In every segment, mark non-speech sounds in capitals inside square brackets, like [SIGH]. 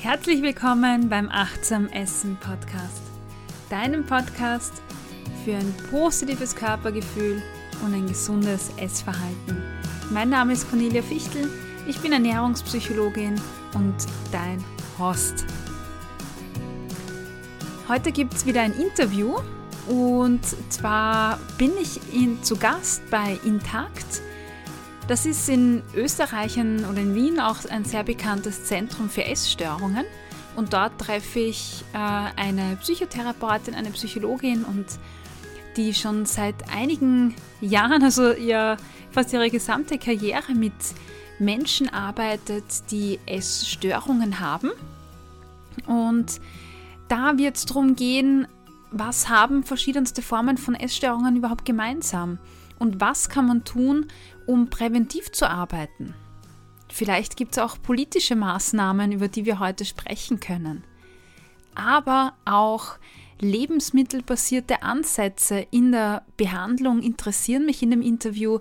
Herzlich willkommen beim Achtsam Essen Podcast, deinem Podcast für ein positives Körpergefühl und ein gesundes Essverhalten. Mein Name ist Cornelia Fichtel, ich bin Ernährungspsychologin und dein Host. Heute gibt es wieder ein Interview und zwar bin ich in, zu Gast bei Intakt. Das ist in Österreich oder in Wien auch ein sehr bekanntes Zentrum für Essstörungen. Und dort treffe ich äh, eine Psychotherapeutin, eine Psychologin und die schon seit einigen Jahren, also ihr, fast ihre gesamte Karriere mit Menschen arbeitet, die Essstörungen haben. Und da wird es darum gehen, was haben verschiedenste Formen von Essstörungen überhaupt gemeinsam? Und was kann man tun, um präventiv zu arbeiten? Vielleicht gibt es auch politische Maßnahmen, über die wir heute sprechen können. Aber auch lebensmittelbasierte Ansätze in der Behandlung interessieren mich in dem Interview,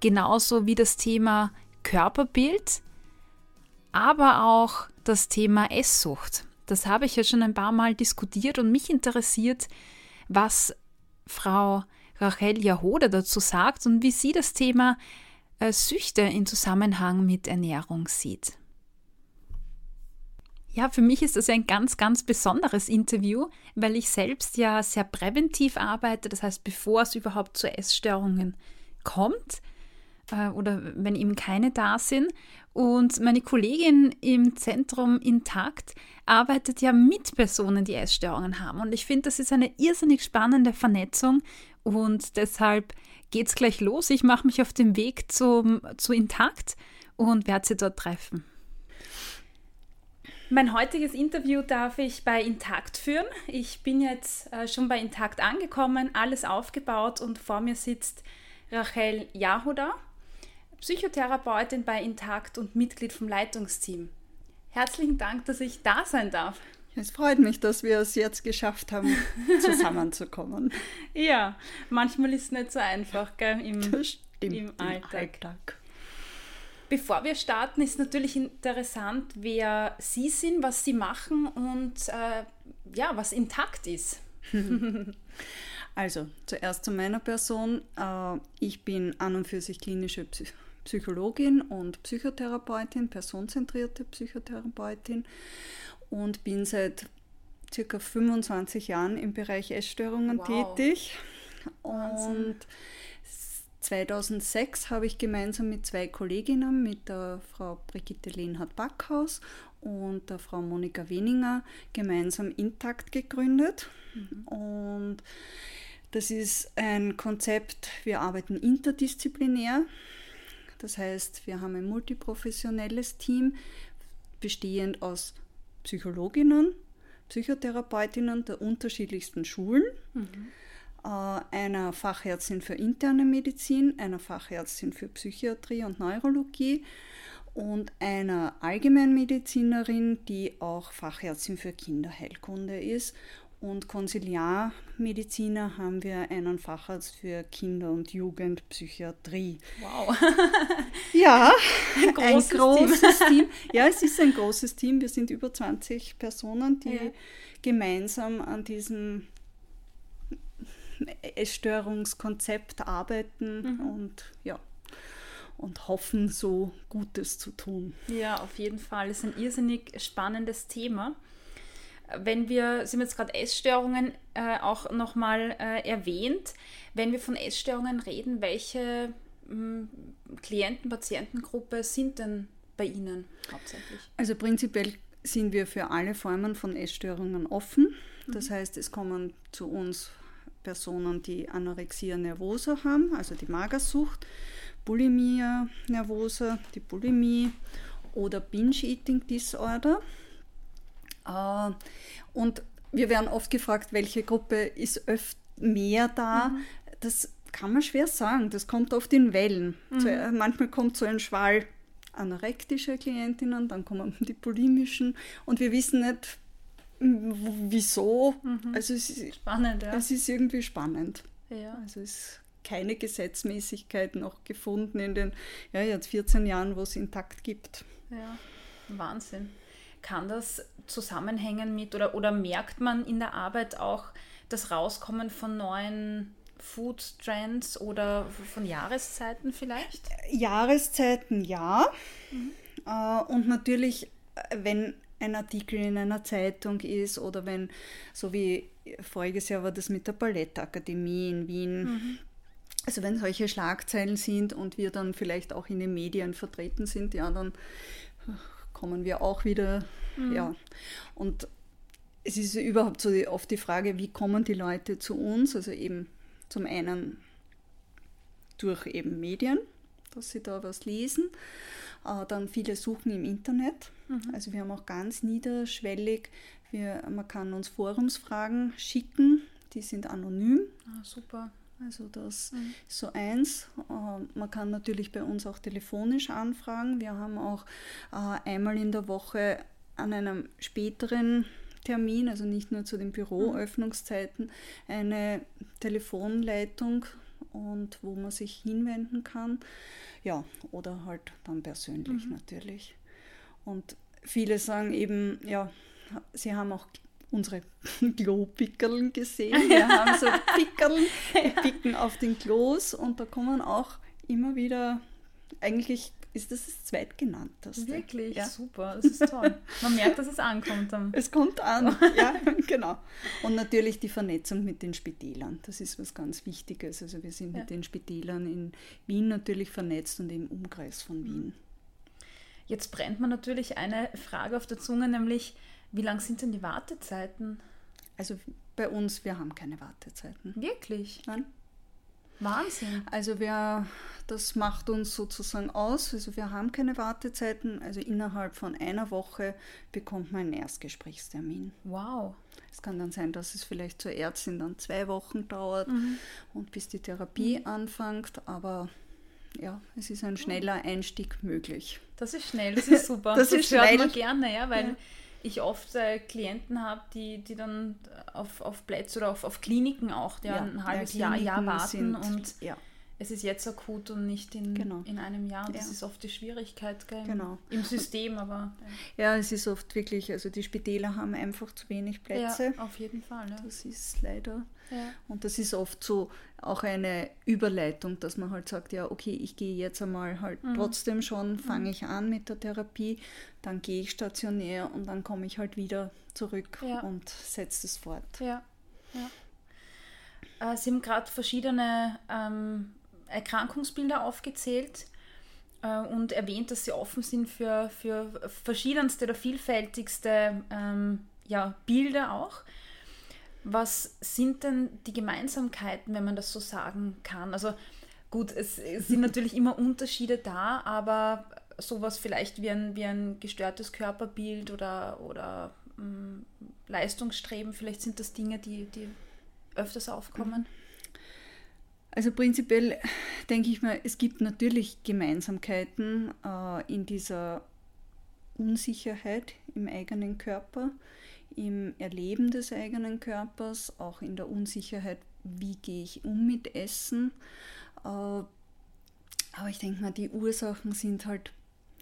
genauso wie das Thema Körperbild, aber auch das Thema Esssucht. Das habe ich ja schon ein paar Mal diskutiert und mich interessiert, was Frau Rachel Jahoda dazu sagt und wie sie das Thema Süchte in Zusammenhang mit Ernährung sieht. Ja, für mich ist das ein ganz, ganz besonderes Interview, weil ich selbst ja sehr präventiv arbeite. Das heißt, bevor es überhaupt zu Essstörungen kommt, äh, oder wenn eben keine da sind. Und meine Kollegin im Zentrum Intakt arbeitet ja mit Personen, die Essstörungen haben. Und ich finde, das ist eine irrsinnig spannende Vernetzung und deshalb geht es gleich los. Ich mache mich auf den Weg zum, zu Intakt und werde sie dort treffen. Mein heutiges Interview darf ich bei Intakt führen. Ich bin jetzt äh, schon bei Intakt angekommen, alles aufgebaut und vor mir sitzt Rachel Jahoda. Psychotherapeutin bei Intakt und Mitglied vom Leitungsteam. Herzlichen Dank, dass ich da sein darf. Es freut mich, dass wir es jetzt geschafft haben, [LAUGHS] zusammenzukommen. ja, manchmal ist es nicht so einfach gell, im, im Alltag. Alltag. Bevor wir starten, ist natürlich interessant, wer Sie sind, was Sie machen und äh, ja, was intakt ist. [LAUGHS] also, zuerst zu meiner Person. Äh, ich bin an und für sich klinische Psychologin. Psychologin und Psychotherapeutin, personenzentrierte Psychotherapeutin und bin seit circa 25 Jahren im Bereich Essstörungen wow. tätig. Wahnsinn. Und 2006 habe ich gemeinsam mit zwei Kolleginnen, mit der Frau Brigitte Lehnhardt-Backhaus und der Frau Monika Weninger, gemeinsam Intakt gegründet. Mhm. Und das ist ein Konzept, wir arbeiten interdisziplinär. Das heißt, wir haben ein multiprofessionelles Team, bestehend aus Psychologinnen, Psychotherapeutinnen der unterschiedlichsten Schulen, mhm. äh, einer Fachärztin für interne Medizin, einer Fachärztin für Psychiatrie und Neurologie und einer Allgemeinmedizinerin, die auch Fachärztin für Kinderheilkunde ist und Konsiliarmediziner haben wir einen Facharzt für Kinder- und Jugendpsychiatrie. Wow. [LAUGHS] ja, ein großes, ein großes Team. [LAUGHS] Team. Ja, es ist ein großes Team. Wir sind über 20 Personen, die ja. gemeinsam an diesem Essstörungskonzept arbeiten mhm. und ja und hoffen, so Gutes zu tun. Ja, auf jeden Fall. Es ist ein irrsinnig spannendes Thema wenn wir, Sie haben jetzt gerade Essstörungen äh, auch nochmal äh, erwähnt, wenn wir von Essstörungen reden, welche mh, hm, Klienten, Patientengruppe sind denn bei Ihnen hauptsächlich? Also prinzipiell sind wir für alle Formen von Essstörungen offen. Das mhm. heißt, es kommen zu uns Personen, die Anorexia nervosa haben, also die Magersucht, Bulimia nervosa, die Bulimie oder Binge-Eating Disorder. Äh, und wir werden oft gefragt, welche Gruppe ist öfter mehr da. Mhm. Das kann man schwer sagen. Das kommt oft in Wellen. Mhm. Manchmal kommt so ein Schwall anorektische Klientinnen, dann kommen die bulimischen und wir wissen nicht, wieso. Mhm. Also es ist, spannend, ja. Es ist irgendwie spannend. Ja. Also es ist keine Gesetzmäßigkeit noch gefunden in den ja, jetzt 14 Jahren, wo es intakt gibt. Ja, Wahnsinn. Kann das zusammenhängen mit oder, oder merkt man in der Arbeit auch das Rauskommen von neuen Food Trends oder von Jahreszeiten vielleicht? Jahreszeiten ja. Mhm. Äh, und natürlich, wenn ein Artikel in einer Zeitung ist oder wenn, so wie voriges Jahr war das mit der Ballettakademie in Wien, mhm. also wenn solche Schlagzeilen sind und wir dann vielleicht auch in den Medien vertreten sind, ja, dann kommen wir auch wieder, mhm. ja. Und es ist überhaupt so oft die Frage, wie kommen die Leute zu uns? Also eben zum einen durch eben Medien, dass sie da was lesen. Äh, dann viele suchen im Internet. Mhm. Also wir haben auch ganz niederschwellig, wir, man kann uns Forumsfragen schicken, die sind anonym. Ah, super. Also das mhm. ist so eins. Äh, man kann natürlich bei uns auch telefonisch anfragen. Wir haben auch äh, einmal in der Woche an einem späteren Termin, also nicht nur zu den Büroöffnungszeiten, eine Telefonleitung und wo man sich hinwenden kann. Ja, oder halt dann persönlich mhm. natürlich. Und viele sagen eben, ja, sie haben auch unsere [LAUGHS] Klopickerln gesehen. [LAUGHS] Wir haben so Pickerln, die picken auf den Klos und da kommen auch immer wieder eigentlich ist das das zweitgenannteste. Wirklich, ja. super, das ist toll. Man merkt, dass es ankommt. Dann. Es kommt an, ja, [LAUGHS] genau. Und natürlich die Vernetzung mit den Spitälern, das ist was ganz Wichtiges. Also wir sind ja. mit den Spitälern in Wien natürlich vernetzt und im Umkreis von Wien. Jetzt brennt man natürlich eine Frage auf der Zunge, nämlich wie lang sind denn die Wartezeiten? Also bei uns, wir haben keine Wartezeiten. Wirklich? Nein. Wahnsinn. Also wir, das macht uns sozusagen aus. Also wir haben keine Wartezeiten. Also innerhalb von einer Woche bekommt man einen Erstgesprächstermin. Wow. Es kann dann sein, dass es vielleicht zur Ärztin dann zwei Wochen dauert mhm. und bis die Therapie mhm. anfängt. Aber ja, es ist ein schneller Einstieg möglich. Das ist schnell, das [LAUGHS] ist super. das, das ist hört man gerne, ja, weil ja ich oft äh, Klienten habe, die, die dann auf, auf Plätze oder auf, auf Kliniken auch, die ja, ein halbes ja, Jahr, Jahr warten sind, und ja. es ist jetzt akut und nicht in, genau. in einem Jahr. Das ist oft die Schwierigkeit gell, genau. im System, aber. Ja. es ist oft wirklich, also die Spitäler haben einfach zu wenig Plätze. Ja, auf jeden Fall. Das ist leider. Und das ist oft so auch eine Überleitung, dass man halt sagt, ja, okay, ich gehe jetzt einmal halt mhm. trotzdem schon, fange mhm. ich an mit der Therapie, dann gehe ich stationär und dann komme ich halt wieder zurück ja. und setze es fort. Ja, ja. Äh, Sie haben gerade verschiedene ähm, Erkrankungsbilder aufgezählt äh, und erwähnt, dass Sie offen sind für, für verschiedenste oder vielfältigste ähm, ja, Bilder auch. Was sind denn die Gemeinsamkeiten, wenn man das so sagen kann? Also gut, es, es sind [LAUGHS] natürlich immer Unterschiede da, aber sowas vielleicht wie ein, wie ein gestörtes Körperbild oder, oder mh, mm, Leistungsstreben, vielleicht sind das Dinge, die, die öfters aufkommen. Also prinzipiell denke ich mal, es gibt natürlich Gemeinsamkeiten äh, in dieser Unsicherheit im eigenen Körper im Erleben des eigenen Körpers, auch in der Unsicherheit, wie gehe ich um mit Essen. Äh, aber ich denke mal, die Ursachen sind halt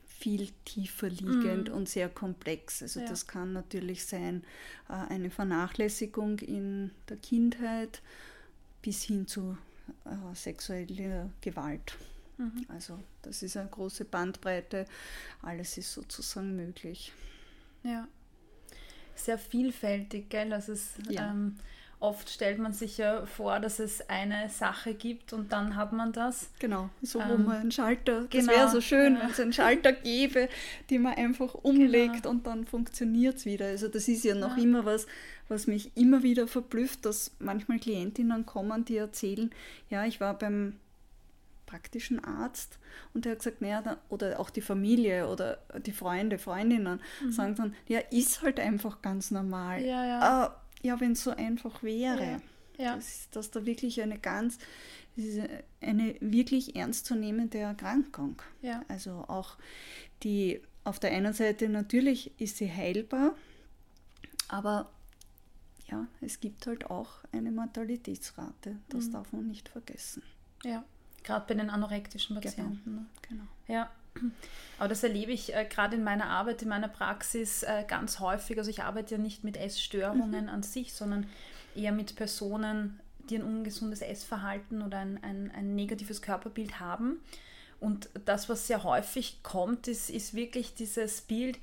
viel tiefer liegend mm. und sehr komplex. Also ja. das kann natürlich sein äh, eine Vernachlässigung in der Kindheit bis hin zu äh, sexueller Gewalt. Mhm. Also das ist eine große Bandbreite. Alles ist sozusagen möglich. Ja sehr vielfältig, gell? Also es, ja. ähm, oft stellt man sich ja vor, dass es eine Sache gibt und dann hat man das. Genau, so ähm, wo man einen Schalter, das genau, wäre so schön, ja. wenn es einen Schalter gäbe, den man einfach umlegt genau. und dann funktioniert es wieder. Also das ist ja noch ja. immer was, was mich immer wieder verblüfft, dass manchmal Klientinnen kommen, die erzählen, ja, ich war beim praktischen Arzt und der hat gesagt, naja, oder auch die Familie oder die Freunde, Freundinnen mhm. sagen dann, ja, ist halt einfach ganz normal. Ja, ja. Äh, ja wenn es so einfach wäre. Ja. ja. Das dass da wirklich eine ganz, eine wirklich ernstzunehmende Erkrankung. Ja. Also auch die, auf der einen Seite natürlich ist sie heilbar, aber ja, es gibt halt auch eine Mortalitätsrate. Das mhm. darf man nicht vergessen. Ja. Gerade bei den anorektischen genau. Patienten. Genau. Ne? genau. Ja. Aber das erlebe ich äh, gerade in meiner Arbeit, in meiner Praxis äh, ganz häufig. Also ich arbeite ja nicht mit Essstörungen mhm. an sich, sondern eher mit Personen, die ein ungesundes Essverhalten oder ein, ein, ein negatives Körperbild haben. Und das, was sehr häufig kommt, ist, ist wirklich dieses Bild,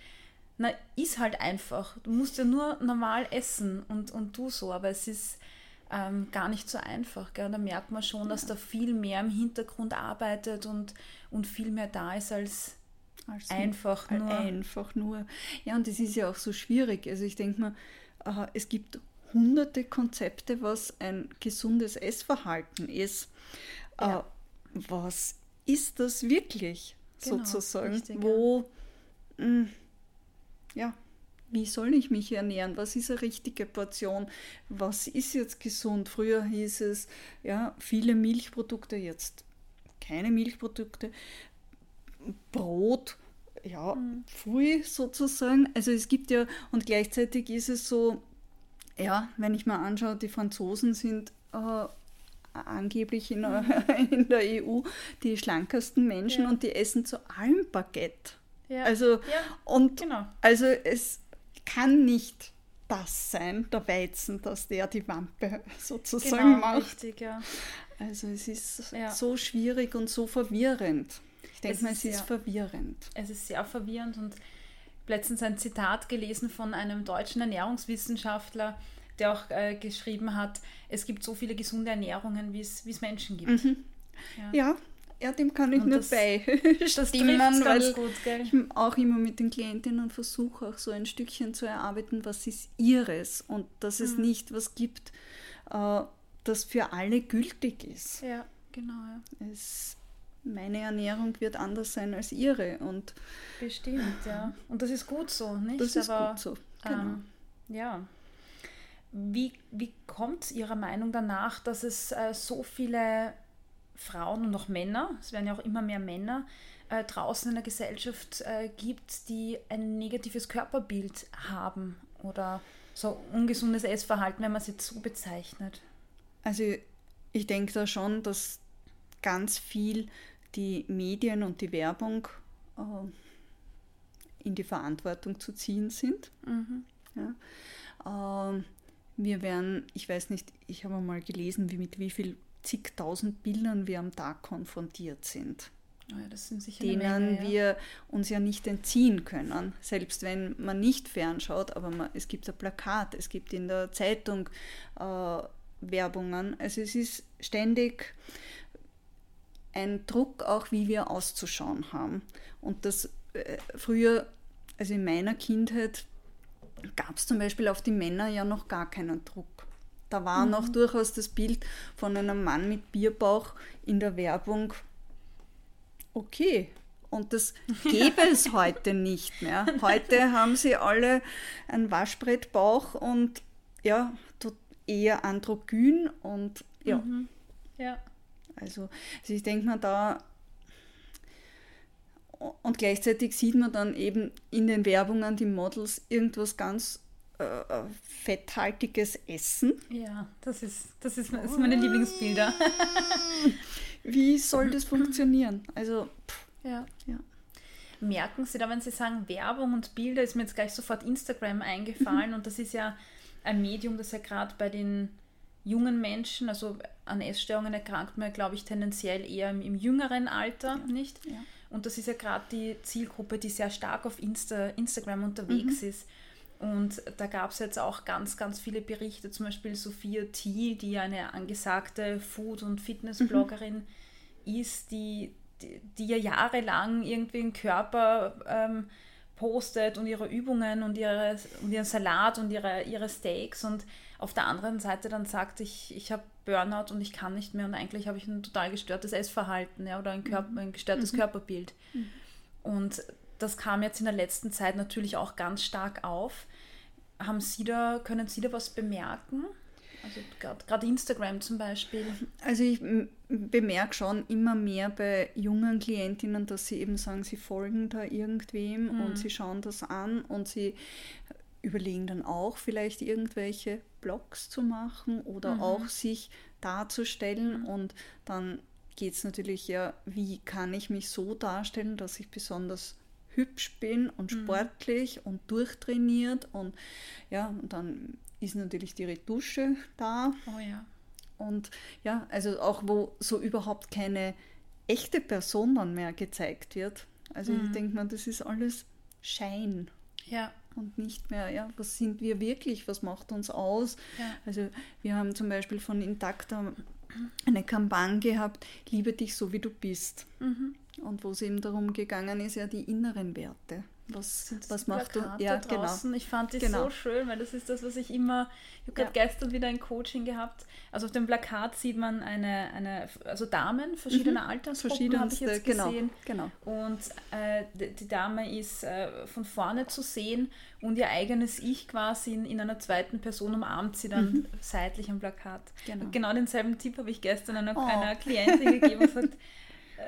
na, ist halt einfach. Du musst ja nur normal essen und, und du so, aber es ist ähm, gar nicht so einfach. Gell? Da merkt man schon, dass da viel mehr im Hintergrund arbeitet und, und viel mehr da ist als, als einfach nur. Einfach nur. Ja, und das ist ja auch so schwierig. Also ich denke mal, äh, es gibt hunderte Konzepte, was ein gesundes Essverhalten ist. Ja. Äh, was ist das wirklich genau, sozusagen? Richtig, Wo, ja. Mh, hm, ja, wie soll ich mich ernähren? Was ist eine richtige Portion? Was ist jetzt gesund? Früher hieß es, ja, viele Milchprodukte, jetzt keine Milchprodukte, Brot, ja, mhm. früh sozusagen. Also es gibt ja, und gleichzeitig ist es so, ja, wenn ich mal anschaue, die Franzosen sind äh, angeblich in, mhm. in, der EU die schlankesten Menschen ja. und die essen zu allem Baguette. Ja. Also, ja, und genau. also es kann nicht das sein, der Weizen, dass der die Wampe [LAUGHS] sozusagen genau, macht. Richtig, ja. Also es ist ja. so schwierig und so verwirrend. Ich denke mal, es ist sehr, verwirrend. Es ist sehr verwirrend und letztens ein Zitat gelesen von einem deutschen Ernährungswissenschaftler, der auch äh, geschrieben hat, es gibt so viele gesunde Ernährungen, wie es Menschen gibt. Mhm. Ja. ja. Ja, dem kann ich und nur das, beistimmen, [LAUGHS] [LAUGHS] weil gut, ich auch immer mit den Klientinnen versuche, auch so ein Stückchen zu erarbeiten, was ist ihres und dass es mhm. nicht was gibt, äh, das für alle gültig ist. Ja, genau. Ja. Es, meine Ernährung wird anders sein als ihre. Und Bestimmt, ja. Und das ist gut so, nicht? Das ist Aber, gut so, genau. Ähm, ja. Wie, wie kommt Ihrer Meinung danach, dass es äh, so viele Frauen und auch Männer, es werden ja auch immer mehr Männer, äh, draußen in der Gesellschaft äh, gibt, die ein negatives Körperbild haben oder so ungesundes Essverhalten, wenn man es jetzt so bezeichnet? Also ich denke da schon, dass ganz viel die Medien und die Werbung äh, in die Verantwortung zu ziehen sind. Mhm. Ja. Äh, wir werden, ich weiß nicht, ich habe mal gelesen, wie mit wie viel zigtausend Bildern wir am Tag konfrontiert sind. Oh ja, denen Menge, ja. wir uns ja nicht entziehen können, selbst wenn man nicht fernschaut, aber man, es gibt ein Plakat, es gibt in der Zeitung äh, Werbungen. Also es ist ständig ein Druck, auch wie wir auszuschauen haben. Und das äh, früher, also in meiner Kindheit, gab es zum Beispiel auf die Männer ja noch gar keinen Druck. Da war mhm. noch durchaus das Bild von einem Mann mit Bierbauch in der Werbung okay. Und das [LAUGHS] gäbe es heute nicht mehr. [LAUGHS] Heute haben sie alle einen Waschbrettbauch und ja, eher androgyn und ja. Mhm. Ja. Also, also ich denke mal da, und gleichzeitig sieht man dann eben in den Werbungen die Models irgendwas ganz äh, fetthaltiges Essen. Ja, das ist, das ist, das ist meine Lieblingsbilder. [LAUGHS] Wie soll das funktionieren? Also, pff, ja. ja. Merken Sie da, wenn Sie sagen Werbung und Bilder, ist mir jetzt gleich sofort Instagram eingefallen mhm. und das ist ja ein Medium, das ja gerade bei den jungen Menschen, also an Essstörungen erkrankt man, glaube ich, tendenziell eher im, im jüngeren Alter, ja. nicht? Ja. Und das ist ja gerade die Zielgruppe, die sehr stark auf Insta, Instagram unterwegs mhm. ist. Und da gab es jetzt auch ganz, ganz viele Berichte, zum Beispiel Sophia T., die eine angesagte Food- und Fitnessbloggerin mhm. ist, die, die, die, ja jahrelang irgendwie den Körper ähm, postet und ihre Übungen und, ihre, und ihren Salat und ihre, ihre Steaks und auf der anderen Seite dann sagt, ich, ich habe Burnout und ich kann nicht mehr und eigentlich habe ich ein total gestörtes Essverhalten ja, oder ein, Körper, mhm. ein gestörtes mhm. Körperbild. Mhm. Und das kam jetzt in der letzten Zeit natürlich auch ganz stark auf. Haben Sie da, können Sie da was bemerken? Also gerade Instagram zum Beispiel. Also ich bemerke schon immer mehr bei jungen Klientinnen, dass sie eben sagen, sie folgen da irgendwem mhm. und sie schauen das an und sie überlegen dann auch vielleicht irgendwelche Blogs zu machen oder mhm. auch sich darzustellen mhm. und dann geht es natürlich ja, wie kann ich mich so darstellen, dass ich besonders hübsch bin und mhm. sportlich mhm. und durchtrainiert und ja, und dann ist natürlich die Retusche da. Oh ja. Und ja, also auch wo so überhaupt keine echte Person dann mehr gezeigt wird. Also mhm. ich denke mal, das ist alles Schein. Ja. Und nicht mehr, ja, was sind wir wirklich, was macht uns aus? Ja. Also wir haben zum Beispiel von Intakta eine Kampagne gehabt, liebe dich so wie du bist. Mhm. Und wo es eben darum gegangen ist, ja die inneren Werte. Was, was macht du? Ja, genau. Ich fand die genau. so schön, weil das ist das, was ich immer. Ich habe gerade ja. gestern wieder ein Coaching gehabt. Also auf dem Plakat sieht man eine, eine also Damen verschiedener mhm. Altersgruppen habe ich jetzt genau, gesehen. Genau. Und äh, die Dame ist äh, von vorne zu sehen und ihr eigenes Ich quasi in, in einer zweiten Person umarmt sie dann mhm. seitlich am Plakat. Genau. genau denselben Tipp habe ich gestern einer, oh. einer Klientin gegeben und gesagt [LAUGHS]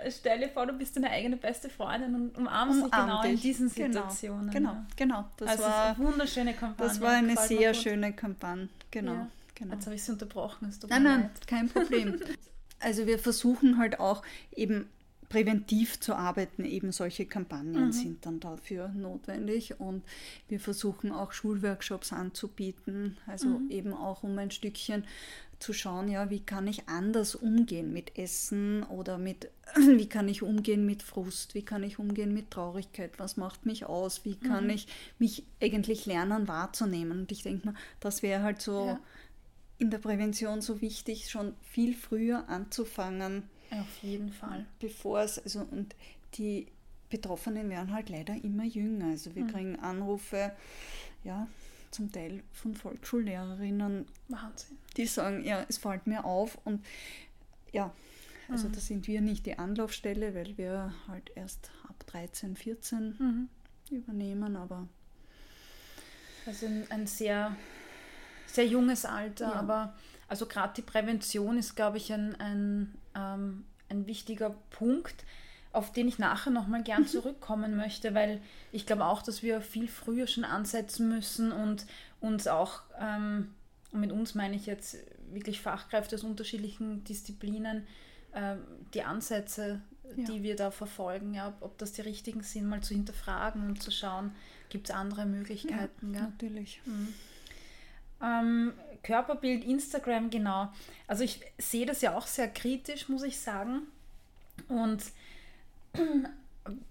stell dir vor, du bist deine eigene beste Freundin und umarmst dich genau dich. in diesen genau, Situationen. Genau, ja. genau. Das also war eine wunderschöne Kampagne. Das war eine sehr schöne Kampagne, genau. Ja. genau. Jetzt habe ich sie unterbrochen. nein, nein, leid. kein Problem. [LAUGHS] also wir versuchen halt auch eben präventiv zu arbeiten, eben solche Kampagnen mhm. sind dann dafür notwendig und wir versuchen auch Schulworkshops anzubieten, also mhm. eben auch um ein Stückchen zu schauen, ja, wie kann ich anders umgehen mit Essen oder mit, [CLEARS THROAT] wie kann ich umgehen mit Frust, wie kann ich umgehen mit Traurigkeit, was macht mich aus, wie kann mhm. ich mich eigentlich lernen wahrzunehmen. Und ich denke mal, das wäre halt so ja. in der Prävention so wichtig, schon viel früher anzufangen. Auf jeden Fall. Bevor es, also und die Betroffenen werden halt leider immer jünger. Also wir mhm. kriegen Anrufe, ja, zum Teil von Volksschullehrerinnen, Wahnsinn. die sagen, ja, es fällt mir auf und ja, also mhm. da sind wir nicht die Anlaufstelle, weil wir halt erst ab 13, 14 mhm. übernehmen, aber also ein sehr, sehr junges Alter, ja. aber also gerade die Prävention ist, glaube ich, ein, ein, ähm, ein wichtiger Punkt auf den ich nachher nochmal gern mhm. zurückkommen möchte, weil ich glaube auch, dass wir viel früher schon ansetzen müssen und uns auch, ähm, und mit uns meine ich jetzt wirklich Fachkräfte aus unterschiedlichen Disziplinen, äh, die Ansätze, ja. die wir da verfolgen, ja, ob, ob, das die richtigen sind, mal zu hinterfragen und zu schauen, gibt es andere Möglichkeiten. Ja, natürlich. Mhm. Ähm, Körperbild, Instagram, genau. Also ich sehe das ja auch sehr kritisch, muss ich sagen. Und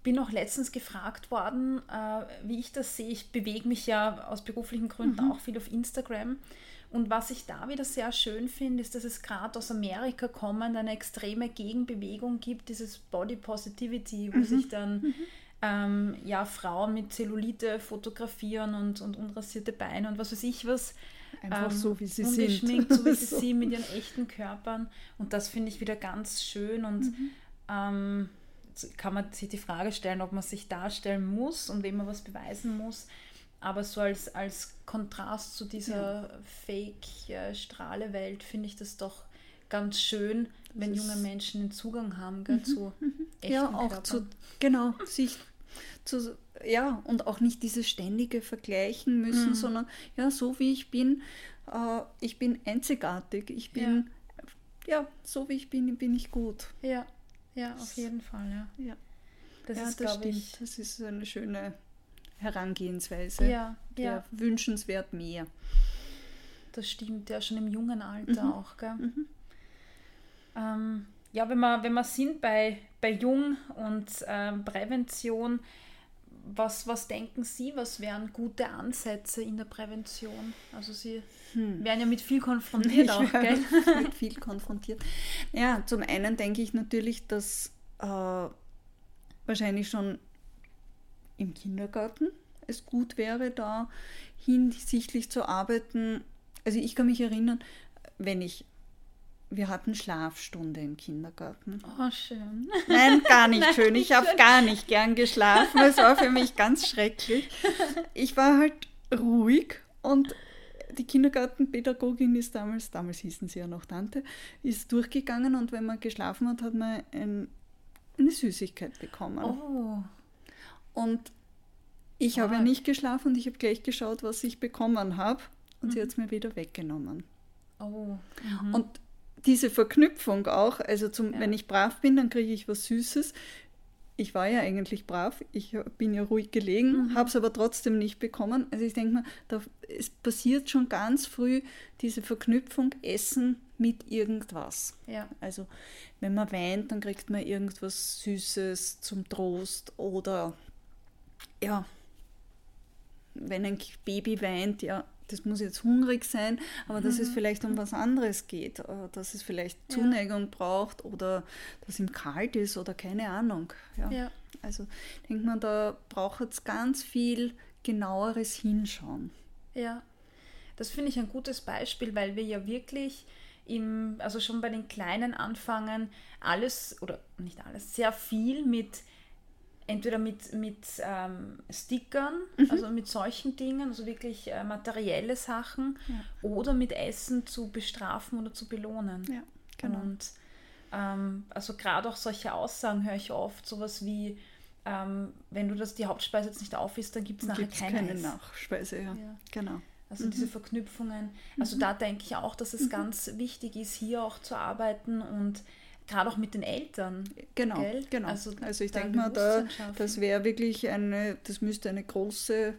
bin auch letztens gefragt worden, äh, wie ich das sehe. Ich bewege mich ja aus beruflichen Gründen mhm. auch viel auf Instagram. Und was ich da wieder sehr schön finde, ist, dass es gerade aus Amerika kommend eine extreme Gegenbewegung gibt, dieses Body Positivity, wo mhm. sich dann mhm. ähm, ja, Frauen mit Zellulite fotografieren und, und unrasierte Beine und was weiß ich was. Einfach ähm, so, wie sie sind. so [LAUGHS] wie sie so. sind, mit ihren echten Körpern. Und das finde ich wieder ganz schön und mhm. ähm, kann man sich die Frage stellen, ob man sich darstellen muss und wem man was beweisen muss. Aber so als, als Kontrast zu dieser ja. Fake-Strahle-Welt finde ich das doch ganz schön, wenn das junge Menschen den Zugang haben gell, mhm. zu mhm. echten Ja, auch Körpern. zu, genau, sich zu, ja, und auch nicht dieses ständige Vergleichen müssen, mhm. sondern ja, so wie ich bin, äh, ich bin einzigartig, ich bin, ja. ja, so wie ich bin, bin ich gut. Ja. Ja, auf jeden Fall, ja. ja. Das ja, ist, das stimmt. Ich, das ist eine schöne Herangehensweise. Ja, ja. Wünschenswert mehr. Das stimmt, ja, schon im jungen Alter mhm. auch, gell? Mhm. Ähm, ja, wenn wir, wenn wir sind bei, bei Jung und ähm, Prävention, was, was denken Sie, was wären gute Ansätze in der Prävention? Also Sie hm. werden ja mit viel [LAUGHS] konfrontiert auch, gell? [LAUGHS] mit viel konfrontiert. Ja, zum einen denke ich natürlich, dass äh, wahrscheinlich schon im Kindergarten es gut wäre, da hinsichtlich zu arbeiten. Also ich kann mich erinnern, wenn ich wir hatten Schlafstunde im Kindergarten. Oh, schön. Nein, gar nicht [LAUGHS] schön. Ich habe gar nicht gern geschlafen. Es war für mich ganz schrecklich. Ich war halt ruhig und die Kindergartenpädagogin ist damals, damals hießen sie ja noch Tante, ist durchgegangen und wenn man geschlafen hat, hat man ein, eine Süßigkeit bekommen. Oh. Und ich habe ja nicht geschlafen und ich habe gleich geschaut, was ich bekommen habe und mhm. sie hat es mir wieder weggenommen. Oh. Mhm. Und diese Verknüpfung auch, also zum, ja. wenn ich brav bin, dann kriege ich was Süßes. Ich war ja eigentlich brav, ich bin ja ruhig gelegen, mhm. habe es aber trotzdem nicht bekommen. Also ich denke mal, da, es passiert schon ganz früh diese Verknüpfung Essen mit irgendwas. Ja. Also wenn man weint, dann kriegt man irgendwas Süßes zum Trost oder ja, wenn ein Baby weint, ja, das muss jetzt hungrig sein, aber dass es mhm. vielleicht um was anderes geht, äh, dass es vielleicht Zuneigung ja. braucht oder dass ihm kalt ist oder keine Ahnung. Ja. ja. Also denkt man, da braucht es ganz viel genaueres Hinschauen. Ja, das finde ich ein gutes Beispiel, weil wir ja wirklich im, also schon bei den Kleinen anfangen, alles oder nicht alles, sehr viel mit entweder mit, mit ähm, Stickern, mhm. also mit solchen Dingen, also wirklich äh, materielle Sachen, ja. oder mit Essen zu bestrafen oder zu belohnen. Ja, genau. Und ähm, also gerade auch solche Aussagen höre ich oft, sowas wie, ähm, wenn du das die Hauptspeise jetzt nicht auf isst, dann gibt es nachher keine, keine Nachspeise. Ja. ja. Genau. Also mhm. diese Verknüpfungen. Also mhm. da denke ich auch, dass es mhm. ganz wichtig ist, hier auch zu arbeiten und gerade auch mit den Eltern. Genau, gell? genau. Also, also ich denke mal, da, das wäre wirklich eine, das müsste eine große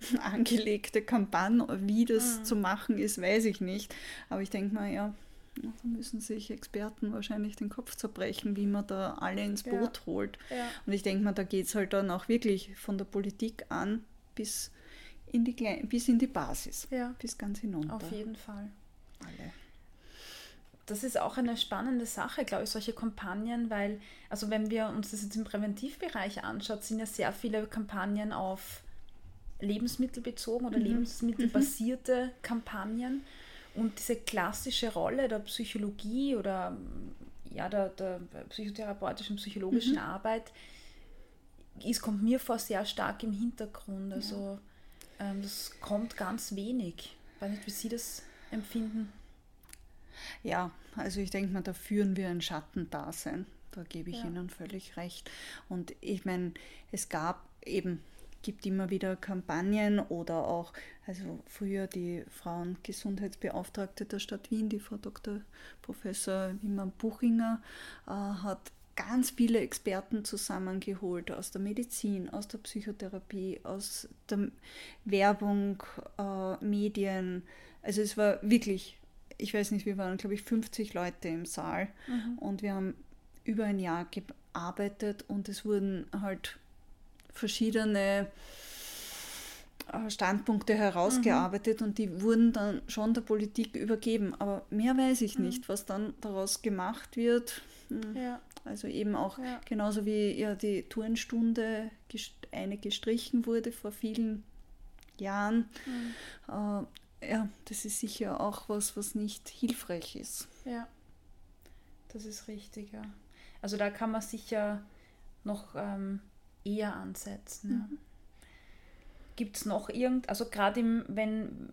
[LAUGHS] angelegte Kampagne. Wie das mhm. zu machen ist, weiß ich nicht. Aber ich denke mal, ja, da müssen sich Experten wahrscheinlich den Kopf zerbrechen, wie man da alle ins Boot ja. holt. Ja. Und ich denke mal, da geht es halt dann auch wirklich von der Politik an bis in die, bis in die Basis, ja. bis ganz hinunter. Auf jeden Fall. Das ist auch eine spannende Sache, glaube ich, solche Kampagnen, weil, also wenn wir uns das jetzt im Präventivbereich anschauen, sind ja sehr viele Kampagnen auf Lebensmittel bezogen oder mhm. lebensmittelbasierte mhm. Kampagnen. Und diese klassische Rolle der Psychologie oder ja, der, der psychotherapeutischen, psychologischen mhm. Arbeit ist, kommt mir vor sehr stark im Hintergrund. Also ja. ähm, das kommt ganz wenig. Ich weiß nicht, wie Sie das empfinden. Ja, also ich denke mal, da führen wir ein Schattendasein. Da gebe ich ja. Ihnen völlig recht. Und ich meine, es gab eben, gibt immer wieder Kampagnen oder auch, also früher die Frauengesundheitsbeauftragte der Stadt Wien, die Frau Dr. Professor Wimmer Buchinger, äh, hat ganz viele Experten zusammengeholt aus der Medizin, aus der Psychotherapie, aus der Werbung, äh, Medien. Also es war wirklich ich weiß nicht, wir waren, glaube ich, 50 Leute im Saal mhm. und wir haben über ein Jahr gearbeitet und es wurden halt verschiedene äh, Standpunkte herausgearbeitet mhm. und die wurden dann schon der Politik übergeben. Aber mehr weiß ich mhm. nicht, was dann daraus gemacht wird. Hm. Ja. Also eben auch ja. genauso wie ja die Turnstunde eine gestrichen wurde vor vielen Jahren. Mhm. Ja, das ist sicher auch was, was nicht hilfreich ist. Ja, das ist richtig, ja. Also da kann man sicher noch ähm, eher ansetzen. Mhm. Ja. Gibt es noch irgend, also gerade wenn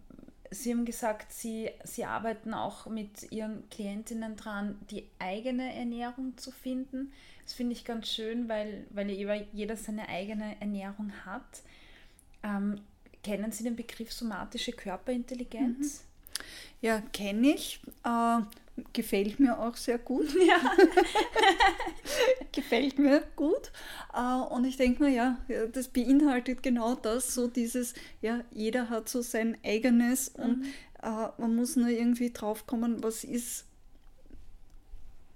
Sie haben gesagt, Sie, Sie arbeiten auch mit Ihren Klientinnen dran, die eigene Ernährung zu finden. Das finde ich ganz schön, weil, weil jeder seine eigene Ernährung hat. Ähm, Kennen Sie den Begriff somatische Körperintelligenz? Mhm. Ja, kenne ich. Äh, gefällt mir auch sehr gut. [LAUGHS] Ja. [LAUGHS] gefällt mir gut. Äh, und ich denke mir, ja, das beinhaltet genau das, so dieses, ja, jeder hat so sein eigenes mhm. und äh, man muss nur irgendwie drauf kommen, was ist,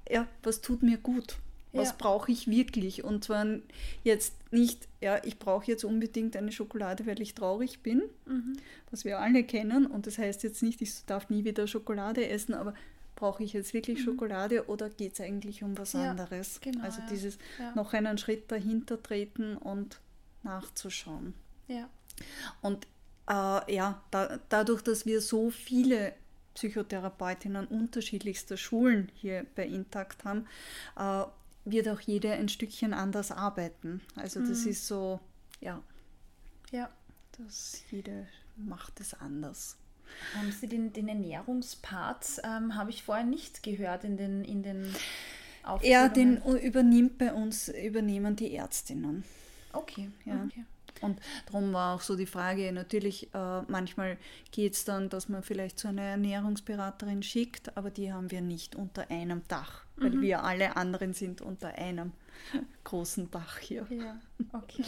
ja, was tut mir gut. Was ja. brauche ich wirklich? Und zwar jetzt nicht, ja, ich brauche jetzt unbedingt eine Schokolade, weil ich traurig bin, mhm. was wir alle kennen. Und das heißt jetzt nicht, ich darf nie wieder Schokolade essen, aber brauche ich jetzt wirklich mhm. Schokolade oder geht es eigentlich um was ja, anderes? Genau, also ja. dieses noch einen Schritt dahinter treten und nachzuschauen. Ja. Und äh, ja, da, dadurch, dass wir so viele Psychotherapeutinnen unterschiedlichster Schulen hier bei Intakt haben, äh, wird auch jeder ein Stückchen anders arbeiten. Also das mhm. ist so, ja. Ja. Das jeder macht es anders. Haben Sie den, den Ernährungspart, ähm, habe ich vorher nicht gehört in den, in den Ja, den übernimmt bei uns, übernehmen die Ärztinnen. Okay, ja. Okay. Und darum war auch so die Frage, natürlich, äh, manchmal geht es dann, dass man vielleicht so eine Ernährungsberaterin schickt, aber die haben wir nicht unter einem Dach, weil mhm. wir alle anderen sind unter einem [LAUGHS] großen Dach hier. Ja, okay.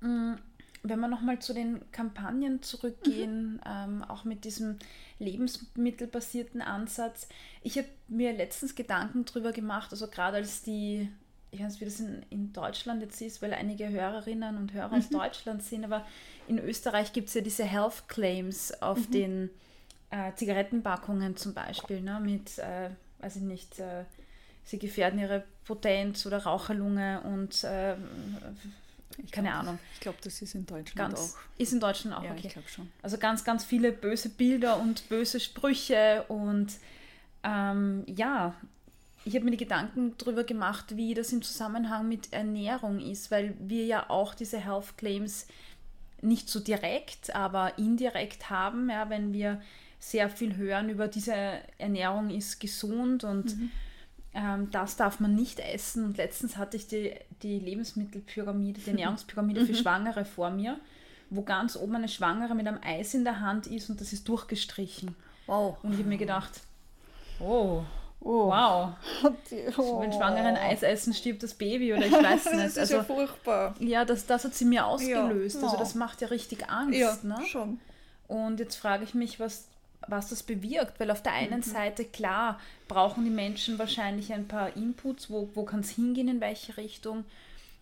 Mm, wenn wir nochmal zu den Kampagnen zurückgehen, mhm. ähm, auch mit diesem lebensmittelbasierten Ansatz. Ich habe mir letztens Gedanken darüber gemacht, also gerade als die, ich weiß nicht, wie das in, in Deutschland jetzt ist, weil einige Hörerinnen und Hörer mhm. aus Deutschland sind, aber in Österreich gibt es ja diese Health Claims auf mhm. den äh, Zigarettenpackungen zum Beispiel, ne, mit, äh, weiß ich nicht, äh, sie gefährden ihre Potenz oder Raucherlunge und äh, ich keine glaub, Ahnung. Ich glaube, das ist in Deutschland ganz, auch. Ist in Deutschland auch, ja, okay. Ich glaube schon. Also ganz, ganz viele böse Bilder und böse Sprüche und ähm, ja, ich habe mir die Gedanken darüber gemacht, wie das im Zusammenhang mit Ernährung ist, weil wir ja auch diese Health Claims nicht so direkt, aber indirekt haben, ja, wenn wir sehr viel hören über diese Ernährung ist gesund und mhm ähm, das darf man nicht essen. Und letztens hatte ich die, die Lebensmittelpyramide, die [LAUGHS] Ernährungspyramide für mhm. Schwangere vor mir, wo ganz oben eine Schwangere mit einem Eis in der Hand ist und das ist durchgestrichen. Wow. Und ich habe mir gedacht, oh, Oh. Wow. Oh. Wenn Schwangere ein Eis essen, stirbt das Baby oder ich weiß [LAUGHS] nicht. das ist also, ja furchtbar. Ja, das, das hat sie mir ausgelöst. Ja. Also das macht ja richtig Angst. Ja, ne? schon. Und jetzt frage ich mich, was was das bewirkt, weil auf der einen mhm. Seite, klar, brauchen die Menschen wahrscheinlich ein paar Inputs, wo, wo kann es hingehen, in welche Richtung.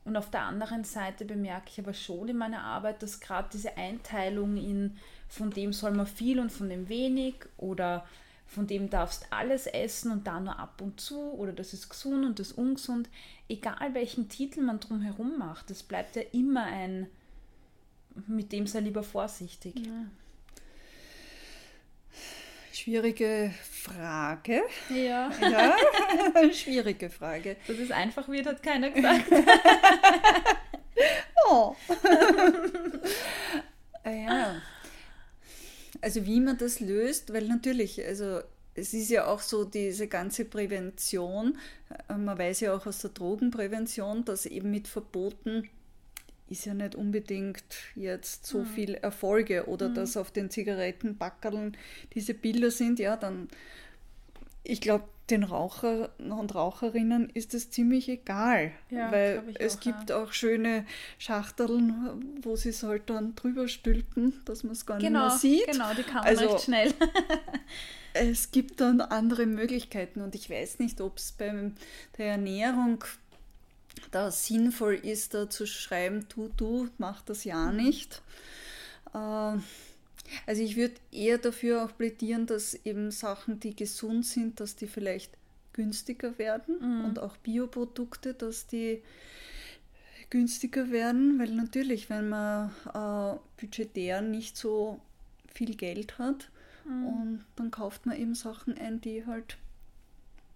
Und auf der anderen Seite bemerke ich aber schon in meiner Arbeit, dass gerade diese Einteilung in von dem soll man viel und von dem wenig oder von dem darfst alles essen und da nur ab und zu oder das ist gesund und das ungesund, egal welchen Titel man drumherum macht, es bleibt ja immer ein, mit dem sei lieber vorsichtig. Ja. Schwierige Frage. Ja. ja. [LAUGHS] Schwierige Frage. Dass es einfach wird, hat keiner gesagt. [LAUGHS] oh. [LAUGHS] ja. Also wie man das löst, weil natürlich, also es ist ja auch so diese ganze Prävention, äh, man weiß ja auch aus der Drogenprävention, dass eben mit Verboten ist ja nicht unbedingt jetzt so mhm. viel Erfolge oder mhm. dass auf den Zigarettenbackerln diese Bilder sind, ja, dann, ich glaube, den Raucher und Raucherinnen ist es ziemlich egal, ja, weil es auch, gibt ja. auch schöne Schachteln, wo sie es halt dann drüber stülpen, dass man es gar genau, nicht mehr sieht. Genau, die kann man also, recht schnell. [LAUGHS] es gibt dann andere Möglichkeiten und ich weiß nicht, ob es bei der Ernährung da sinnvoll ist, da zu schreiben, du, du, mach das ja mhm. nicht. Ähm, also ich würde eher dafür auch plädieren, dass eben Sachen, die gesund sind, dass die vielleicht günstiger werden mhm. und auch Bioprodukte, dass die günstiger werden, weil natürlich, wenn man äh, budgetär nicht so viel Geld hat, mhm. und dann kauft man eben Sachen ein, die halt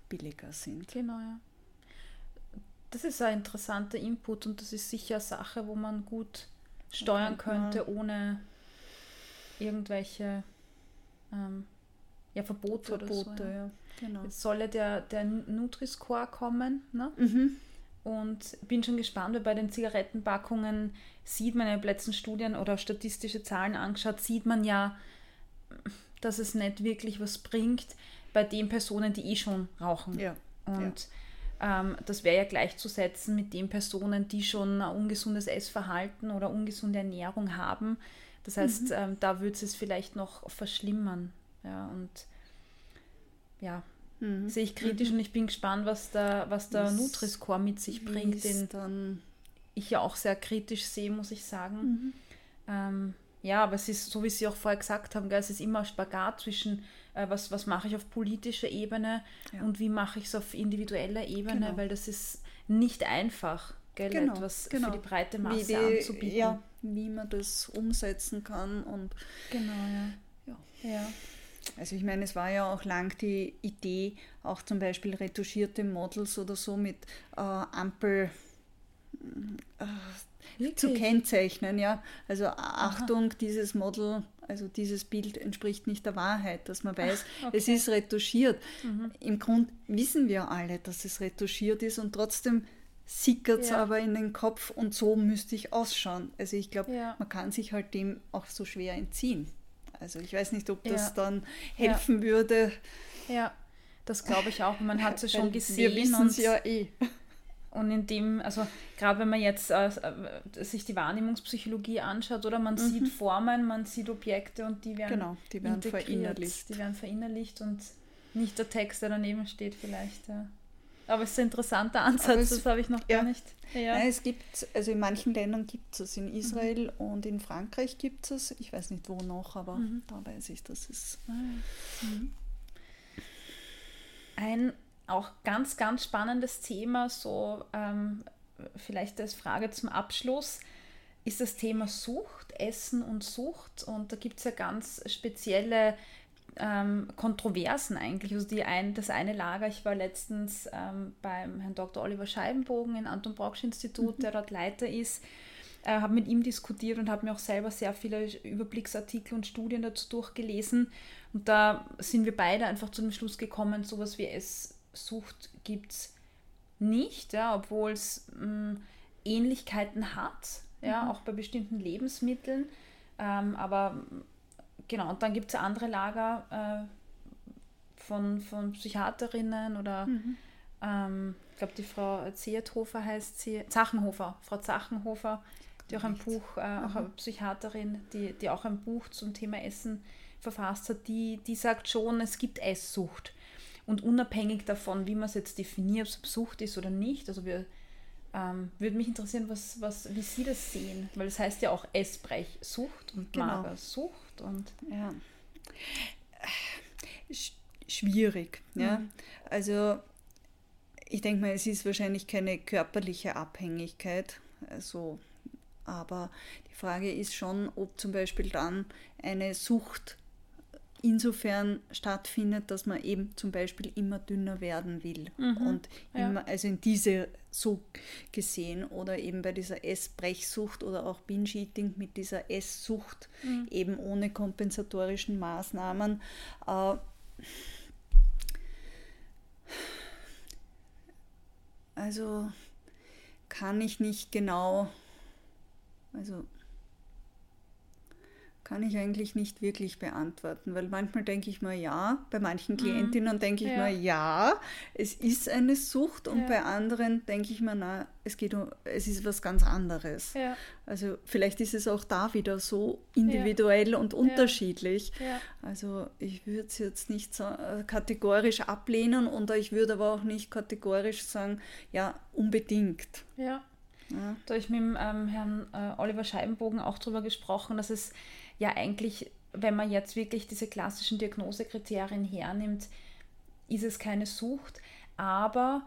billiger sind. Genau, ja das ist ein interessanter Input und das ist sicher eine Sache, wo man gut steuern könnte, ohne irgendwelche ähm, ja, Verbote, Verbote oder so. Ja. Genau. Jetzt soll ja der, der Nutri-Score kommen. Ne? Mhm. Und bin schon gespannt, weil bei den Zigarettenpackungen sieht man ja letzten Studien oder statistische Zahlen angeschaut, sieht man ja, dass es nicht wirklich was bringt bei den Personen, die eh schon rauchen. Ja. Und ja ähm, das wäre ja gleichzusetzen mit den Personen, die schon ein ungesundes Essverhalten oder ungesunde Ernährung haben. Das heißt, mhm. ähm, da würde es vielleicht noch verschlimmern. Ja, und ja, mhm. sehe ich kritisch mhm. und ich bin gespannt, was der, was der Nutri-Score mit sich bringt, den dann ich ja auch sehr kritisch sehe, muss ich sagen. Mhm. Ähm, ja, aber es ist, so wie Sie auch vorher gesagt haben, gell, es ist immer ein Spagat zwischen äh, was, was mache ich auf politischer Ebene ja. und wie mache ich es auf individueller Ebene, genau. weil das ist nicht einfach, gell, genau, etwas genau. für die breite Masse die, anzubieten. Ja, wie man das umsetzen kann und genau, ja. ja. ja. Also ich meine, es war ja auch lang die Idee, auch zum Beispiel retuschierte Models oder so mit äh, Ampel äh, zu kennzeichnen, ja. Also Achtung, Aha. dieses Model also dieses Bild entspricht nicht der Wahrheit, dass man weiß, Ach, okay. es ist retuschiert. Mhm. Im Grund wissen wir alle, dass es retuschiert ist und trotzdem sickert es ja. aber in den Kopf und so müsste ich ausschauen. Also ich glaube, ja. man kann sich halt dem auch so schwer entziehen. Also ich weiß nicht, ob das dann helfen würde. Ja, das glaube ich auch. Man hat es ja schon gesehen. Wir wissen es ja eh. Und in dem, also gerade wenn man jetzt äh, äh, sich die Wahrnehmungspsychologie anschaut, oder man mhm. sieht Formen, man sieht Objekte und die werden, genau, die werden verinnerlicht. Die werden verinnerlicht und nicht der Text, der daneben steht vielleicht. Ja. Aber es ist ein interessanter Ansatz, es, das habe ich noch ja, gar nicht. Ja. Nein, es gibt, also in manchen Ländern gibt es in Israel mhm. und in Frankreich gibt es Ich weiß nicht wo noch, aber mhm. da weiß ich, dass es. Ah, mhm. Ein auch ganz, ganz spannendes Thema, so ähm, vielleicht als Frage zum Abschluss, ist das Thema Sucht, Essen und Sucht. Und da gibt es ja ganz spezielle ähm, Kontroversen eigentlich. Also die ein, das eine Lager, ich war letztens ähm, beim Herrn Dr. Oliver Scheibenbogen im Anton Brocksch Institut, mhm. der dort Leiter ist, äh, habe mit ihm diskutiert und habe mir auch selber sehr viele Überblicksartikel und Studien dazu durchgelesen. Und da sind wir beide einfach zu dem Schluss gekommen, sowas wie es Sucht gibt es nicht, ja, obwohl es mm, Ähnlichkeiten hat, ja, mhm. auch bei bestimmten Lebensmitteln. Ähm, aber genau, und dann gibt es andere Lager äh, von, von Psychiaterinnen oder mhm. ähm, ich glaube, die Frau Zierthofer heißt sie, Zachenhofer, Frau Zachenhofer, die auch ein Buch, äh, auch eine Psychiaterin, die, die auch ein Buch zum Thema Essen verfasst hat, die, die sagt schon, es gibt Esssucht. Und unabhängig davon, wie man es jetzt definiert, ob es Sucht ist oder nicht, also wir ähm, würde mich interessieren, was, was, wie Sie das sehen, weil das heißt ja auch Essbrechsucht und genau. Magersucht und ja. Schwierig, ja. Mhm. Also ich denke mal, es ist wahrscheinlich keine körperliche Abhängigkeit, also, aber die Frage ist schon, ob zum Beispiel dann eine Sucht insofern stattfindet, dass man eben zum Beispiel immer dünner werden will. Mhm, und immer, ja. also in diese so gesehen oder eben bei dieser Essbrechsucht oder auch Binge-Eating mit dieser Esssucht mhm. eben ohne kompensatorischen Maßnahmen. Äh, also kann ich nicht genau, also kann ich eigentlich nicht wirklich beantworten, weil manchmal denke ich mir ja, bei manchen mhm. Klientinnen denke ich ja. mir ja, es ist eine Sucht und ja. bei anderen denke ich mir, na, es geht um, es ist was ganz anderes. Ja. Also vielleicht ist es auch da wieder so individuell und unterschiedlich. Also ich würde es jetzt nicht so äh, kategorisch ablehnen und ich würde aber auch nicht kategorisch sagen, ja, unbedingt. Ja. Da habe ich mit dem ähm, Herrn äh, Oliver Scheibenbogen auch darüber gesprochen, dass es ja eigentlich, wenn man jetzt wirklich diese klassischen Diagnosekriterien hernimmt, ist es keine Sucht, aber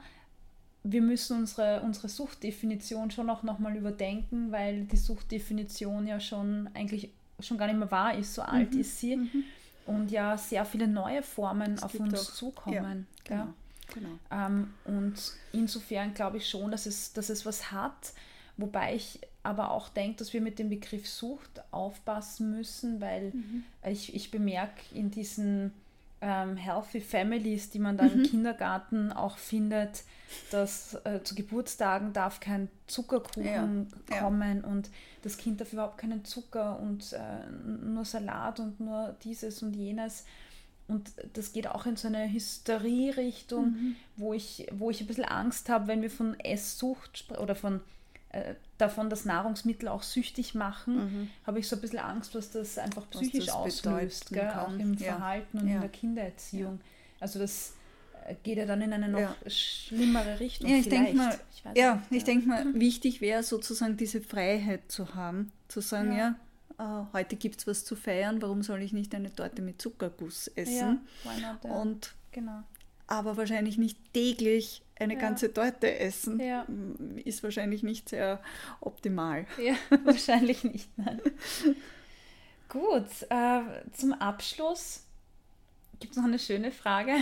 wir müssen unsere, unsere Suchtdefinition schon auch nochmal überdenken, weil die Suchtdefinition ja schon eigentlich schon gar nicht mehr wahr ist, so alt mhm. ist sie. Mhm. Und ja sehr viele neue Formen es auf uns auch, zukommen. Ja, genau, genau. Ähm, und insofern glaube ich schon, dass es, dass es was hat, wobei ich aber auch denke, dass wir mit dem Begriff Sucht aufpassen müssen, weil mhm. ich, ich bemerke in diesen ähm, Healthy Families, die man dann mhm. im Kindergarten auch findet, dass äh, zu Geburtstagen darf kein Zuckerkuchen ja. kommen ja. und das Kind darf überhaupt keinen Zucker und äh, nur Salat und nur dieses und jenes. Und das geht auch in so eine Hysterie-Richtung, mhm. wo, ich, wo ich ein bisschen Angst habe, wenn wir von Esssucht oder von äh, davon, dass Nahrungsmittel auch süchtig machen, mhm. habe ich so ein bisschen Angst, was das einfach psychisch das auslöst, gell? auch im ja. Verhalten und ja. in der Kindererziehung. Ja. Also das äh, geht ja dann in eine noch schlimmere Richtung. Ja, ich denke mal, ich ja, ich denke mal, [CLEARS THROAT] wichtig wäre sozusagen diese Freiheit zu haben, zu sagen, ja, heute gibt es was zu feiern, warum soll ich nicht eine Torte mit Zuckerguss essen? Ja, not, Und genau aber wahrscheinlich nicht täglich eine ja. ganze Torte essen. Ja. Ist wahrscheinlich nicht sehr optimal. Ja, [LAUGHS] wahrscheinlich nicht. [LAUGHS] Gut, äh, zum Abschluss gibt es noch eine schöne Frage.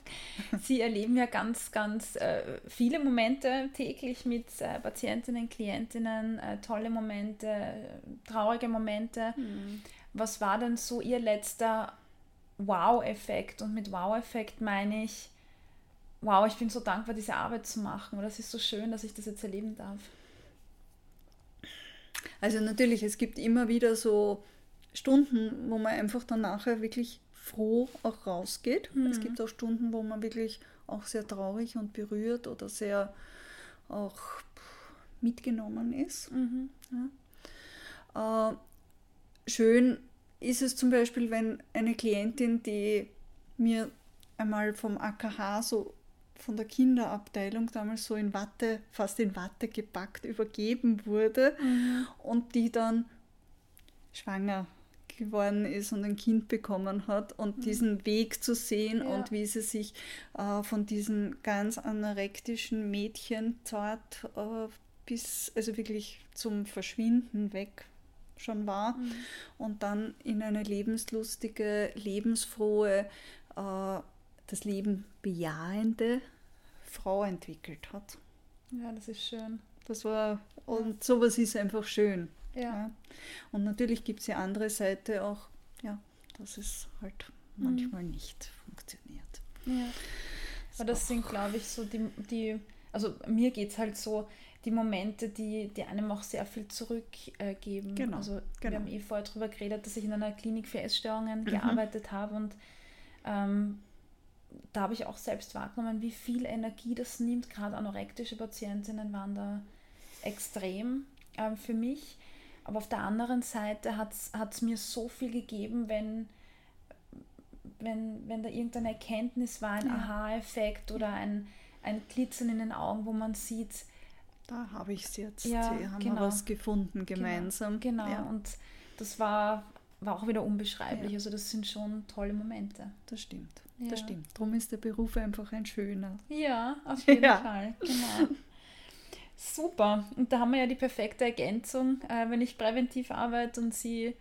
[LAUGHS] Sie erleben ja ganz, ganz äh, viele Momente täglich mit äh, Patientinnen, Klientinnen, äh, tolle Momente, traurige Momente. Mhm. Was war denn so Ihr letzter Wow-Effekt. Und mit Wow-Effekt meine ich, wow, ich bin so dankbar, diese Arbeit zu machen. Und das ist so schön, dass ich das jetzt erleben darf. Also natürlich, es gibt immer wieder so Stunden, wo man einfach dann nachher wirklich froh auch rausgeht. Mhm. Es gibt auch Stunden, wo man wirklich auch sehr traurig und berührt oder sehr auch mitgenommen ist. Mhm. Ja. Äh, schön ist es zum Beispiel, wenn eine Klientin, die mir einmal vom AKH so von der Kinderabteilung damals so in Watte, fast in Watte gepackt, übergeben wurde mhm. und die dann schwanger geworden ist und ein Kind bekommen hat und mhm. diesen Weg zu sehen ja. und wie sie sich äh, von diesem ganz anorektischen Mädchen zart äh, bis, also wirklich zum Verschwinden weg schon war mhm. und dann in eine lebenslustige, lebensfrohe, äh, das Leben bejahende Frau entwickelt hat. Ja, das ist schön. Das war, und sowas ist einfach schön. Ja. ja. Und natürlich gibt es die andere Seite auch, ja, dass es halt mhm. manchmal nicht funktioniert. Ja. Aber das sind, glaube ich, so die, die also mir geht es halt so, die Momente, die, die einem auch sehr viel zurückgeben. Genau, also genau. wir haben eh vorher darüber geredet, dass ich in einer Klinik für Essstörungen mhm. gearbeitet habe und ähm, da habe ich auch selbst wahrgenommen, wie viel Energie das nimmt. Gerade anorektische Patientinnen waren da extrem ähm, für mich. Aber auf der anderen Seite hat es mir so viel gegeben, wenn, wenn, wenn da irgendeine Erkenntnis war, ein ja. Aha-Effekt oder ein, ein Glitzern in den Augen, wo man sieht, da habe ich es jetzt. Ja, Sie haben genau. was gefunden genau, gemeinsam. Genau, genau. Ja. und das war, war auch wieder unbeschreiblich. Ja. Also das sind schon tolle Momente. Das stimmt. Ja. Das stimmt. Darum ist der Beruf einfach ein schöner. Ja, auf [LAUGHS] jeden Fall. Genau. Super. Und da haben wir ja die perfekte Ergänzung, äh, wenn ich präventiv arbeite und Sie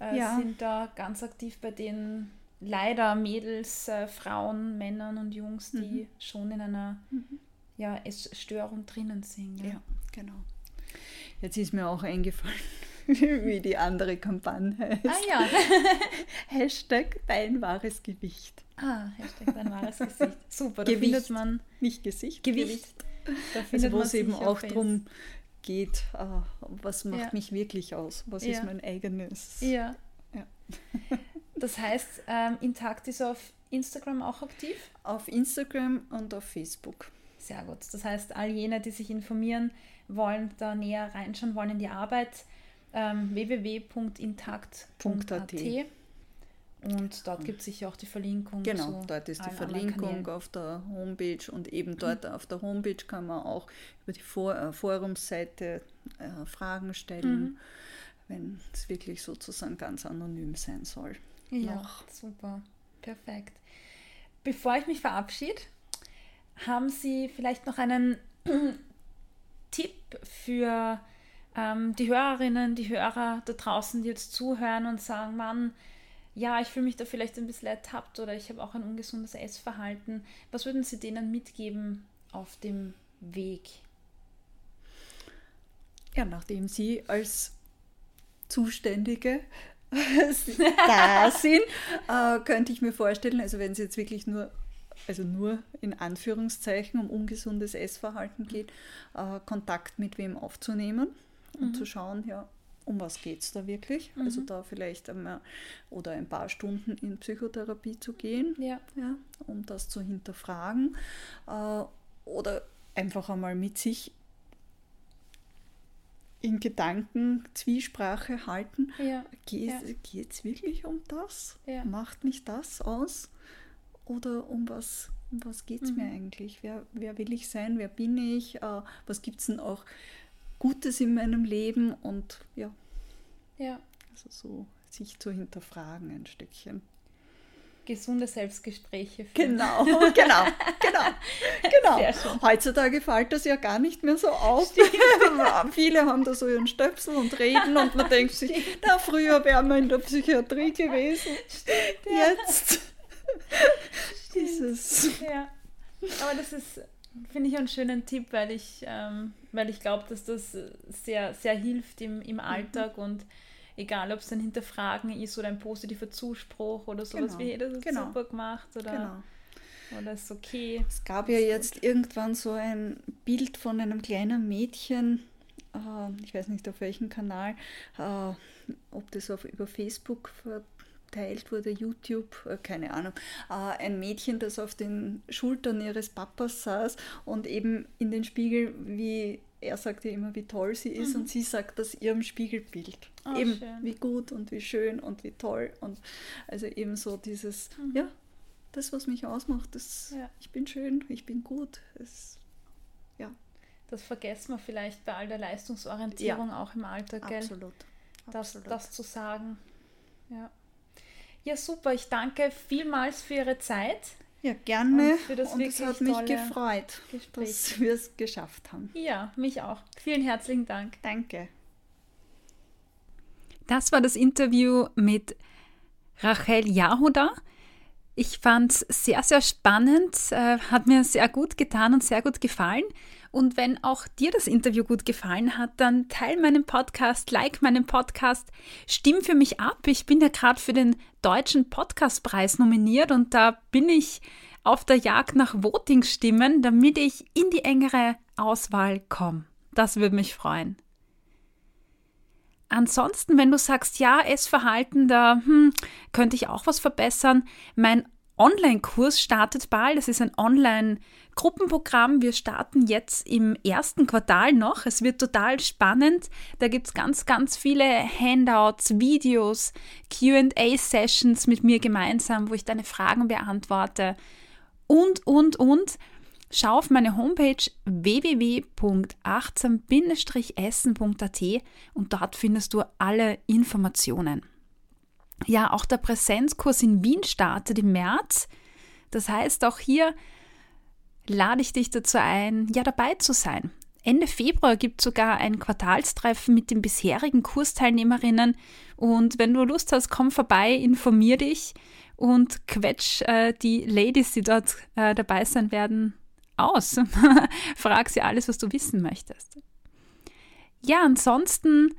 äh, ja. sind da ganz aktiv bei den leider Mädels, äh, Frauen, Männern und Jungs, die mhm. schon in einer mhm. ja, Essstörung drinnen sind. Ja. ja, genau. Jetzt ist mir auch eingefallen, [LAUGHS] wie die andere Kampagne heißt. Ah ja. [LAUGHS] [LAUGHS] Hashtag dein wahres Gewicht. Ah, Hashtag dein wahres Gesicht. Super, da Gewicht. findet man. Nicht Gesicht, Gewicht. Gewicht. Also wo es eben auch darum geht, uh, was macht ja. mich wirklich aus? Was ja. ist mein eigenes? Ja. ja. [LAUGHS] das heißt, ähm, Intakt ist auf Instagram auch aktiv? Auf Instagram und auf Facebook. Sehr gut. Das heißt, all jene, die sich informieren wollen, da näher reinschauen wollen in die Arbeit, ähm, www.intakt.at. Und dort gibt es sicher auch die Verlinkung. Genau, dort ist die Verlinkung auf der Homepage und eben dort mhm. auf der Homepage kann man auch über die For äh, Forumsseite äh, Fragen stellen, mhm. wenn es wirklich sozusagen ganz anonym sein soll. Ja, Noch. super, perfekt. Bevor ich mich verabschiede, haben Sie vielleicht noch einen [CLEARS THROAT] Tipp für ähm, die Hörerinnen, die Hörer da draußen, die jetzt zuhören und sagen, Mann, ja, ich fühle mich da vielleicht ein bisschen ertappt oder ich habe auch ein ungesundes Essverhalten. Was würden Sie denen mitgeben auf dem Weg? Ja, nachdem Sie als Zuständige [LAUGHS] da sind, äh, könnte ich mir vorstellen, also wenn es jetzt wirklich nur, also nur in Anführungszeichen um ungesundes Essverhalten geht, äh, Kontakt mit wem aufzunehmen und mhm. zu schauen, ja, um was geht es da wirklich? Also mhm. Also da vielleicht einmal oder ein paar Stunden in Psychotherapie zu gehen, ja. Ja, um das zu hinterfragen. Äh, oder einfach einmal mit sich in Gedanken Zwiesprache halten. Ja. Geht es wirklich um das? Ja. Macht mich das aus? Oder um was, um was geht es mhm. mir eigentlich? Wer, wer will ich sein? Wer bin ich? Äh, was gibt es denn auch Gutes in meinem Leben und ja. Ja. Also so sich zu hinterfragen ein Stückchen. Gesunde Selbstgespräche. Führen. Genau, genau, genau, genau. Heutzutage fällt das ja gar nicht mehr so auf. [LAUGHS] Viele haben da so ihren Stöpsel und reden und man denkt sich, na früher wären wir in der Psychiatrie gewesen. Stimmt, ja. Jetzt ist es. Ja. Aber das ist Finde ich einen schönen Tipp, weil ich, ähm, weil ich glaube, dass das sehr, sehr hilft im, im mhm. Alltag mhm. und egal, ob es ein Hinterfragen ist oder ein positiver Zuspruch oder sowas, genau. wie hey, das ist genau. super gemacht oder genau. Oder ist okay? Es gab ja jetzt gut. irgendwann so ein Bild von einem kleinen Mädchen, äh, ich weiß nicht auf welchem Kanal, äh, ob das auf, über Facebook verteilt wurde, YouTube, äh, keine Ahnung, äh, ein Mädchen, das auf den Schultern ihres Papas saß und eben in den Spiegel, wie er sagt ja immer, wie toll sie ist mhm. und sie sagt das ihrem Spiegelbild. Oh, eben schön. wie gut und wie schön und wie toll und also eben so dieses, mhm. ja, das, was mich ausmacht, das, ja. ich bin schön, ich bin gut. Es, ja. Das vergessen wir vielleicht bei all der Leistungsorientierung ja. auch im Alter, gell? Absolut. Das, Absolut. das zu sagen. Ja. Ja, super. Ich danke vielmals für Ihre Zeit. Ja, gerne. Und, für das und es hat mich gefreut, Gespräch. dass wir es geschafft haben. Ja, mich auch. Vielen herzlichen Dank. Danke. Das war das Interview mit Rachel Jahoda. Ich fand es sehr, sehr spannend, äh, hat mir sehr gut getan und sehr gut gefallen. Und wenn auch dir das Interview gut gefallen hat, dann teile meinen Podcast, like meinen Podcast, stimm für mich ab. Ich bin ja gerade für den Deutschen Podcastpreis nominiert und da bin ich auf der Jagd nach Voting-Stimmen, damit ich in die engere Auswahl komme. Das würde mich freuen. Ansonsten, wenn du sagst, ja, Essverhalten, da hm, könnte ich auch was verbessern, mein Online-Kurs startet bald. Das ist ein Online-Gruppenprogramm. Wir starten jetzt im ersten Quartal noch. Es wird total spannend. Da gibt es ganz, ganz viele Handouts, Videos, QA-Sessions mit mir gemeinsam, wo ich deine Fragen beantworte. Und, und, und. Schau auf meine Homepage www.achtsam-essen.at und dort findest du alle Informationen ja auch der Präsenzkurs in Wien startet im März. Das heißt, auch hier lade ich dich dazu ein, ja dabei zu sein. Ende Februar gibt es sogar ein Quartalstreffen mit den bisherigen Kursteilnehmerinnen. Und wenn du Lust hast, komm vorbei, informier dich und quetsch äh, die Ladies, die dort äh, dabei sein werden, aus. [LAUGHS] Frag sie alles, was du wissen möchtest. Ja, ansonsten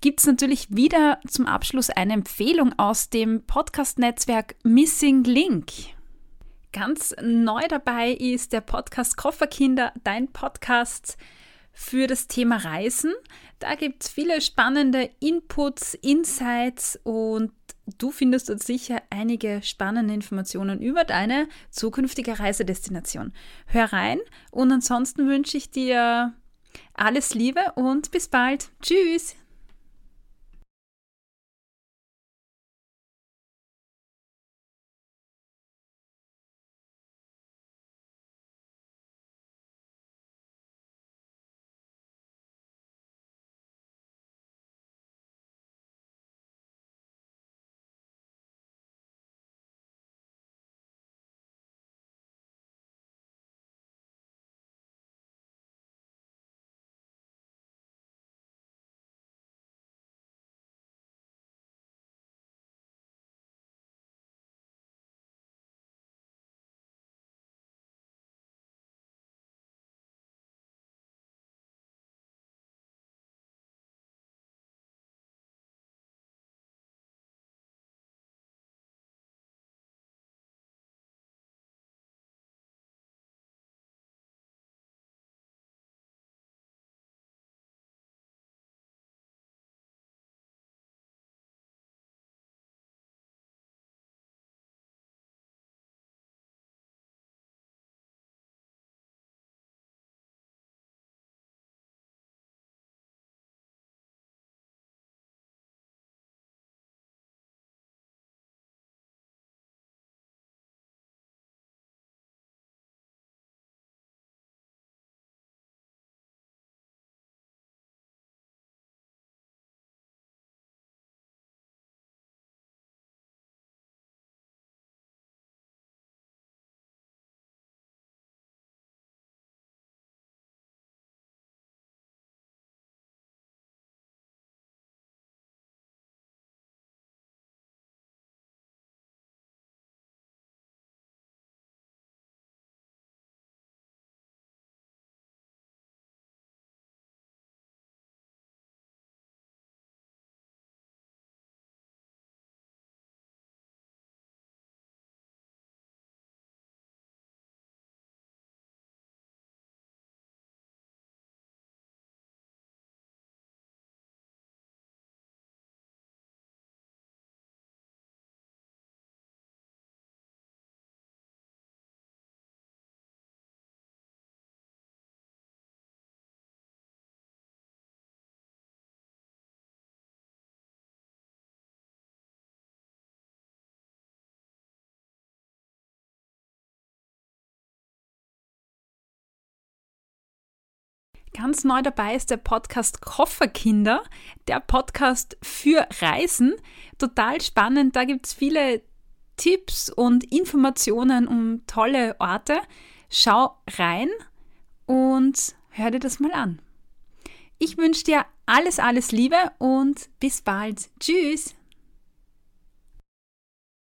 gibt es natürlich wieder zum Abschluss eine Empfehlung aus dem Podcast-Netzwerk Missing Link. Ganz neu dabei ist der Podcast Kofferkinder, dein Podcast für das Thema Reisen. Da gibt es viele spannende Inputs, Insights und du findest dort sicher einige spannende Informationen über deine zukünftige Reisedestination. Hör rein und ansonsten wünsche ich dir alles Liebe und bis bald. Tschüss! Ganz neu dabei ist der Podcast Kofferkinder, der Podcast für Reisen. Total spannend, da gibt es viele Tipps und Informationen um tolle Orte. Schau rein und hör dir das mal an. Ich wünsche dir alles, alles Liebe und bis bald. Tschüss!